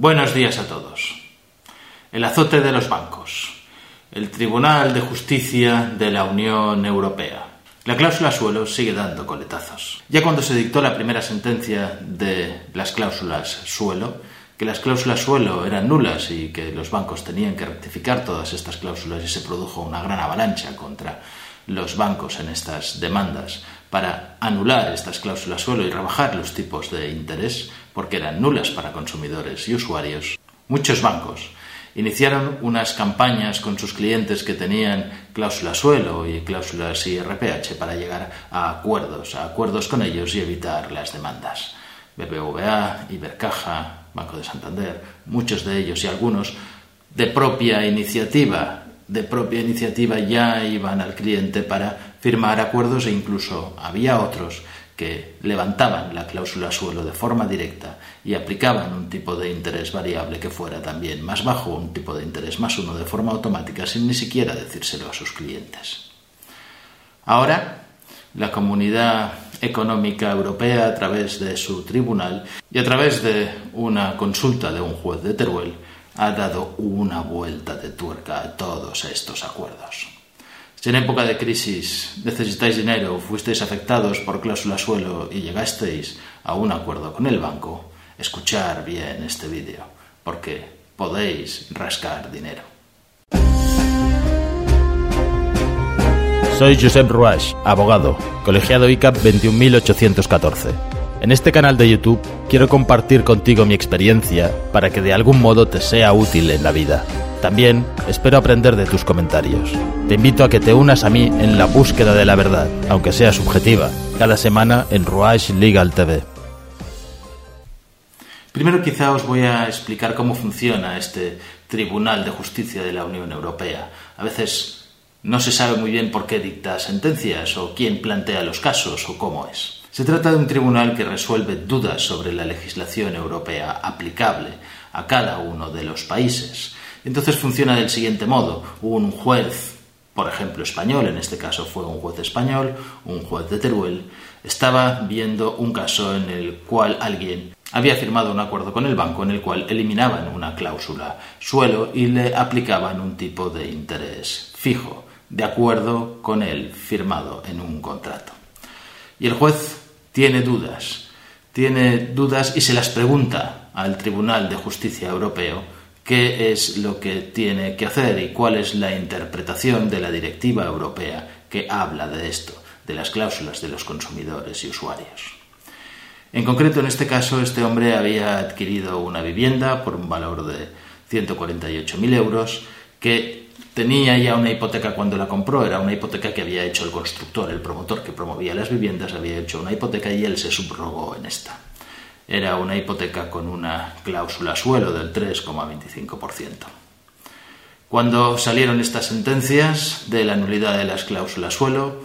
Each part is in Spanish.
Buenos días a todos. El azote de los bancos. El Tribunal de Justicia de la Unión Europea. La cláusula suelo sigue dando coletazos. Ya cuando se dictó la primera sentencia de las cláusulas suelo, que las cláusulas suelo eran nulas y que los bancos tenían que rectificar todas estas cláusulas y se produjo una gran avalancha contra los bancos en estas demandas para anular estas cláusulas suelo y rebajar los tipos de interés, porque eran nulas para consumidores y usuarios, muchos bancos iniciaron unas campañas con sus clientes que tenían cláusulas suelo y cláusulas IRPH para llegar a acuerdos, a acuerdos con ellos y evitar las demandas. BBVA, Ibercaja, Banco de Santander, muchos de ellos y algunos de propia iniciativa de propia iniciativa ya iban al cliente para firmar acuerdos e incluso había otros que levantaban la cláusula suelo de forma directa y aplicaban un tipo de interés variable que fuera también más bajo, un tipo de interés más uno de forma automática sin ni siquiera decírselo a sus clientes. Ahora, la comunidad económica europea, a través de su tribunal y a través de una consulta de un juez de Teruel, ha dado una vuelta de tuerca a todos estos acuerdos. Si en época de crisis necesitáis dinero, fuisteis afectados por cláusula suelo y llegasteis a un acuerdo con el banco, escuchar bien este vídeo, porque podéis rascar dinero. Soy Josep Ruach, abogado, colegiado ICAP 21814. En este canal de YouTube quiero compartir contigo mi experiencia para que de algún modo te sea útil en la vida. También espero aprender de tus comentarios. Te invito a que te unas a mí en la búsqueda de la verdad, aunque sea subjetiva, cada semana en Ruach Legal TV. Primero quizá os voy a explicar cómo funciona este Tribunal de Justicia de la Unión Europea. A veces no se sabe muy bien por qué dicta sentencias o quién plantea los casos o cómo es. Se trata de un tribunal que resuelve dudas sobre la legislación europea aplicable a cada uno de los países. Entonces funciona del siguiente modo. Un juez, por ejemplo español, en este caso fue un juez español, un juez de Teruel, estaba viendo un caso en el cual alguien había firmado un acuerdo con el banco en el cual eliminaban una cláusula suelo y le aplicaban un tipo de interés fijo, de acuerdo con el firmado en un contrato. Y el juez tiene dudas, tiene dudas y se las pregunta al Tribunal de Justicia Europeo qué es lo que tiene que hacer y cuál es la interpretación de la directiva europea que habla de esto, de las cláusulas de los consumidores y usuarios. En concreto, en este caso, este hombre había adquirido una vivienda por un valor de 148.000 euros que tenía ya una hipoteca cuando la compró, era una hipoteca que había hecho el constructor, el promotor que promovía las viviendas, había hecho una hipoteca y él se subrogó en esta. Era una hipoteca con una cláusula suelo del 3,25%. Cuando salieron estas sentencias de la nulidad de las cláusulas suelo,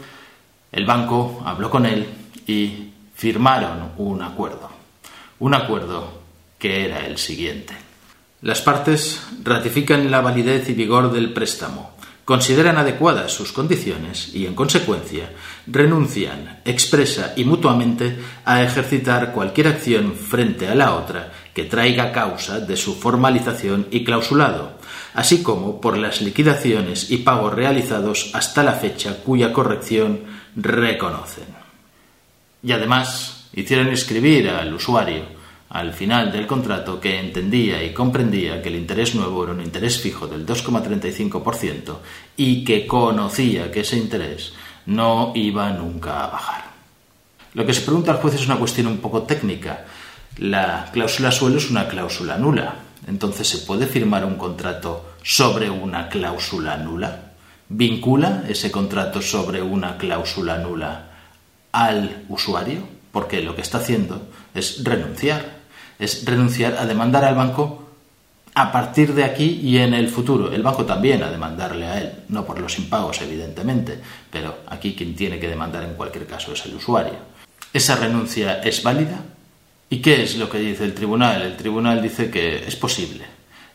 el banco habló con él y firmaron un acuerdo. Un acuerdo que era el siguiente. Las partes ratifican la validez y vigor del préstamo, consideran adecuadas sus condiciones y, en consecuencia, renuncian expresa y mutuamente a ejercitar cualquier acción frente a la otra que traiga causa de su formalización y clausulado, así como por las liquidaciones y pagos realizados hasta la fecha cuya corrección reconocen. Y además hicieron escribir al usuario al final del contrato que entendía y comprendía que el interés nuevo era un interés fijo del 2,35% y que conocía que ese interés no iba nunca a bajar. Lo que se pregunta al juez es una cuestión un poco técnica. La cláusula suelo es una cláusula nula. Entonces, ¿se puede firmar un contrato sobre una cláusula nula? ¿Vincula ese contrato sobre una cláusula nula al usuario, porque lo que está haciendo es renunciar, es renunciar a demandar al banco a partir de aquí y en el futuro. El banco también a demandarle a él, no por los impagos, evidentemente, pero aquí quien tiene que demandar en cualquier caso es el usuario. ¿Esa renuncia es válida? ¿Y qué es lo que dice el tribunal? El tribunal dice que es posible.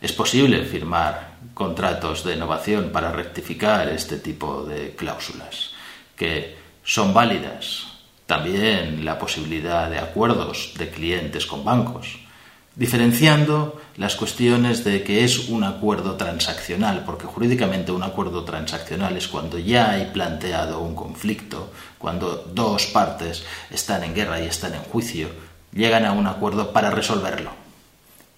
Es posible firmar contratos de innovación para rectificar este tipo de cláusulas, que son válidas. También la posibilidad de acuerdos de clientes con bancos diferenciando las cuestiones de que es un acuerdo transaccional, porque jurídicamente un acuerdo transaccional es cuando ya hay planteado un conflicto, cuando dos partes están en guerra y están en juicio, llegan a un acuerdo para resolverlo.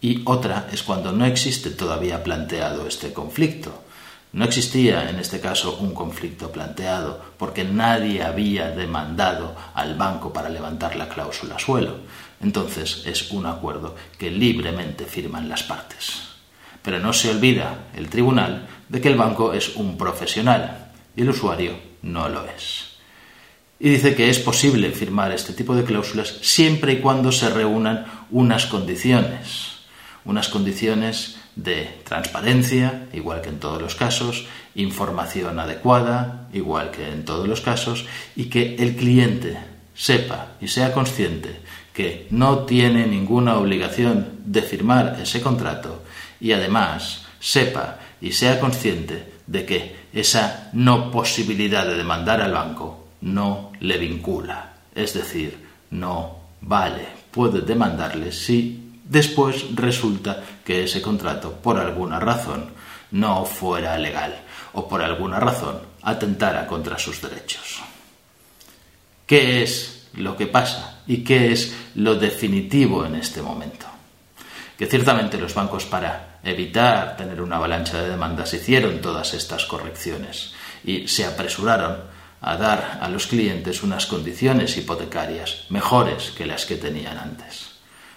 Y otra es cuando no existe todavía planteado este conflicto. No existía en este caso un conflicto planteado porque nadie había demandado al banco para levantar la cláusula suelo. Entonces es un acuerdo que libremente firman las partes. Pero no se olvida el tribunal de que el banco es un profesional y el usuario no lo es. Y dice que es posible firmar este tipo de cláusulas siempre y cuando se reúnan unas condiciones. Unas condiciones de transparencia, igual que en todos los casos, información adecuada, igual que en todos los casos, y que el cliente sepa y sea consciente que no tiene ninguna obligación de firmar ese contrato y además sepa y sea consciente de que esa no posibilidad de demandar al banco no le vincula. Es decir, no vale, puede demandarle si después resulta que ese contrato, por alguna razón, no fuera legal o por alguna razón atentara contra sus derechos. ¿Qué es lo que pasa y qué es lo definitivo en este momento. Que ciertamente los bancos para evitar tener una avalancha de demandas hicieron todas estas correcciones y se apresuraron a dar a los clientes unas condiciones hipotecarias mejores que las que tenían antes.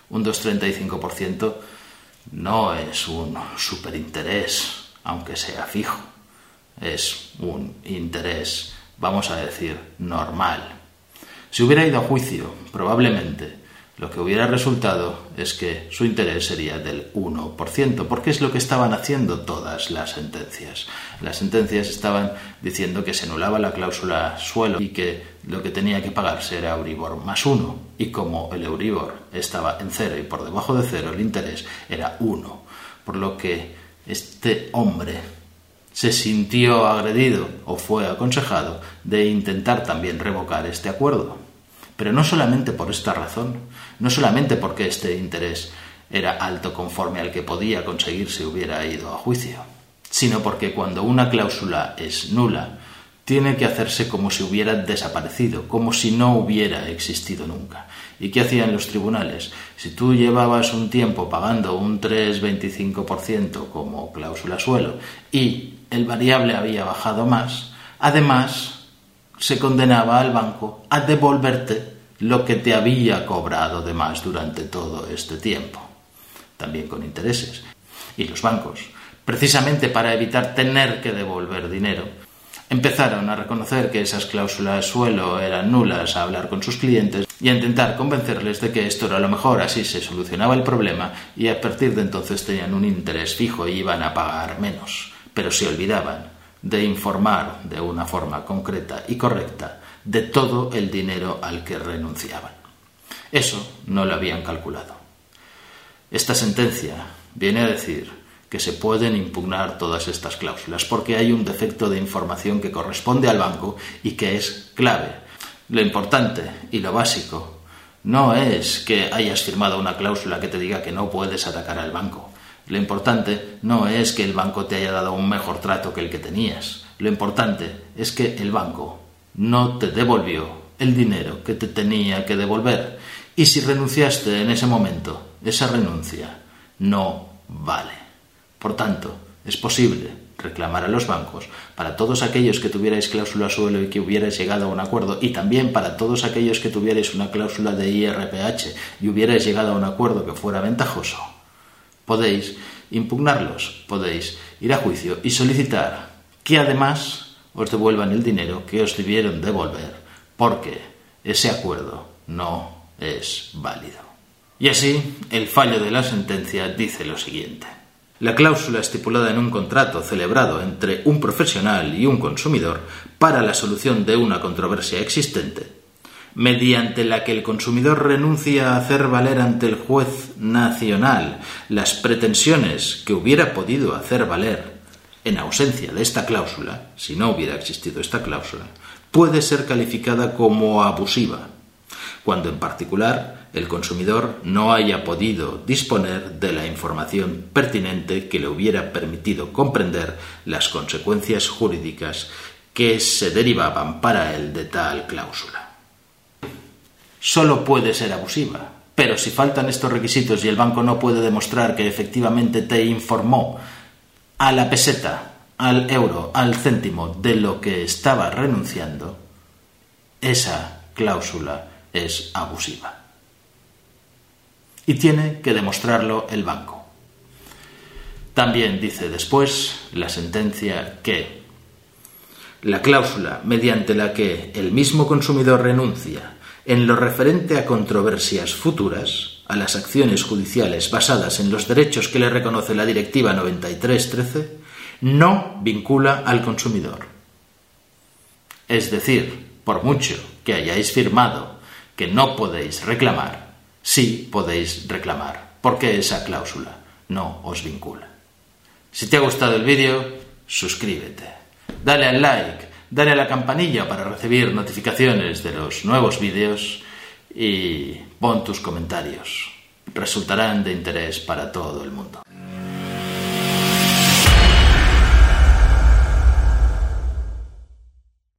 Un 2,35% no es un superinterés, aunque sea fijo. Es un interés, vamos a decir, normal, si hubiera ido a juicio, probablemente lo que hubiera resultado es que su interés sería del 1%, porque es lo que estaban haciendo todas las sentencias. Las sentencias estaban diciendo que se anulaba la cláusula suelo y que lo que tenía que pagarse era Euribor más 1. Y como el Euribor estaba en cero y por debajo de cero el interés era 1. Por lo que este hombre se sintió agredido o fue aconsejado de intentar también revocar este acuerdo. Pero no solamente por esta razón, no solamente porque este interés era alto conforme al que podía conseguir si hubiera ido a juicio, sino porque cuando una cláusula es nula, tiene que hacerse como si hubiera desaparecido, como si no hubiera existido nunca. ¿Y qué hacían los tribunales? Si tú llevabas un tiempo pagando un 3,25% como cláusula suelo y el variable había bajado más, además se condenaba al banco a devolverte lo que te había cobrado de más durante todo este tiempo, también con intereses. Y los bancos, precisamente para evitar tener que devolver dinero, empezaron a reconocer que esas cláusulas suelo eran nulas, a hablar con sus clientes y a intentar convencerles de que esto era lo mejor, así se solucionaba el problema y a partir de entonces tenían un interés fijo y iban a pagar menos. Pero se olvidaban de informar de una forma concreta y correcta de todo el dinero al que renunciaban. Eso no lo habían calculado. Esta sentencia viene a decir que se pueden impugnar todas estas cláusulas porque hay un defecto de información que corresponde al banco y que es clave. Lo importante y lo básico no es que hayas firmado una cláusula que te diga que no puedes atacar al banco. Lo importante no es que el banco te haya dado un mejor trato que el que tenías. Lo importante es que el banco no te devolvió el dinero que te tenía que devolver. Y si renunciaste en ese momento, esa renuncia no vale. Por tanto, es posible reclamar a los bancos para todos aquellos que tuvierais cláusula suelo y que hubierais llegado a un acuerdo y también para todos aquellos que tuvierais una cláusula de IRPH y hubierais llegado a un acuerdo que fuera ventajoso Podéis impugnarlos, podéis ir a juicio y solicitar que además os devuelvan el dinero que os debieron devolver, porque ese acuerdo no es válido. Y así, el fallo de la sentencia dice lo siguiente. La cláusula estipulada en un contrato celebrado entre un profesional y un consumidor para la solución de una controversia existente, mediante la que el consumidor renuncia a hacer valer ante el juez nacional las pretensiones que hubiera podido hacer valer en ausencia de esta cláusula, si no hubiera existido esta cláusula, puede ser calificada como abusiva, cuando en particular el consumidor no haya podido disponer de la información pertinente que le hubiera permitido comprender las consecuencias jurídicas que se derivaban para él de tal cláusula. Solo puede ser abusiva, pero si faltan estos requisitos y el banco no puede demostrar que efectivamente te informó a la peseta, al euro, al céntimo de lo que estaba renunciando, esa cláusula es abusiva y tiene que demostrarlo el banco. También dice después la sentencia que la cláusula mediante la que el mismo consumidor renuncia en lo referente a controversias futuras, a las acciones judiciales basadas en los derechos que le reconoce la Directiva 9313, no vincula al consumidor. Es decir, por mucho que hayáis firmado que no podéis reclamar, sí podéis reclamar, porque esa cláusula no os vincula. Si te ha gustado el vídeo, suscríbete, dale al like, dale a la campanilla para recibir notificaciones de los nuevos vídeos y pon tus comentarios. Resultarán de interés para todo el mundo.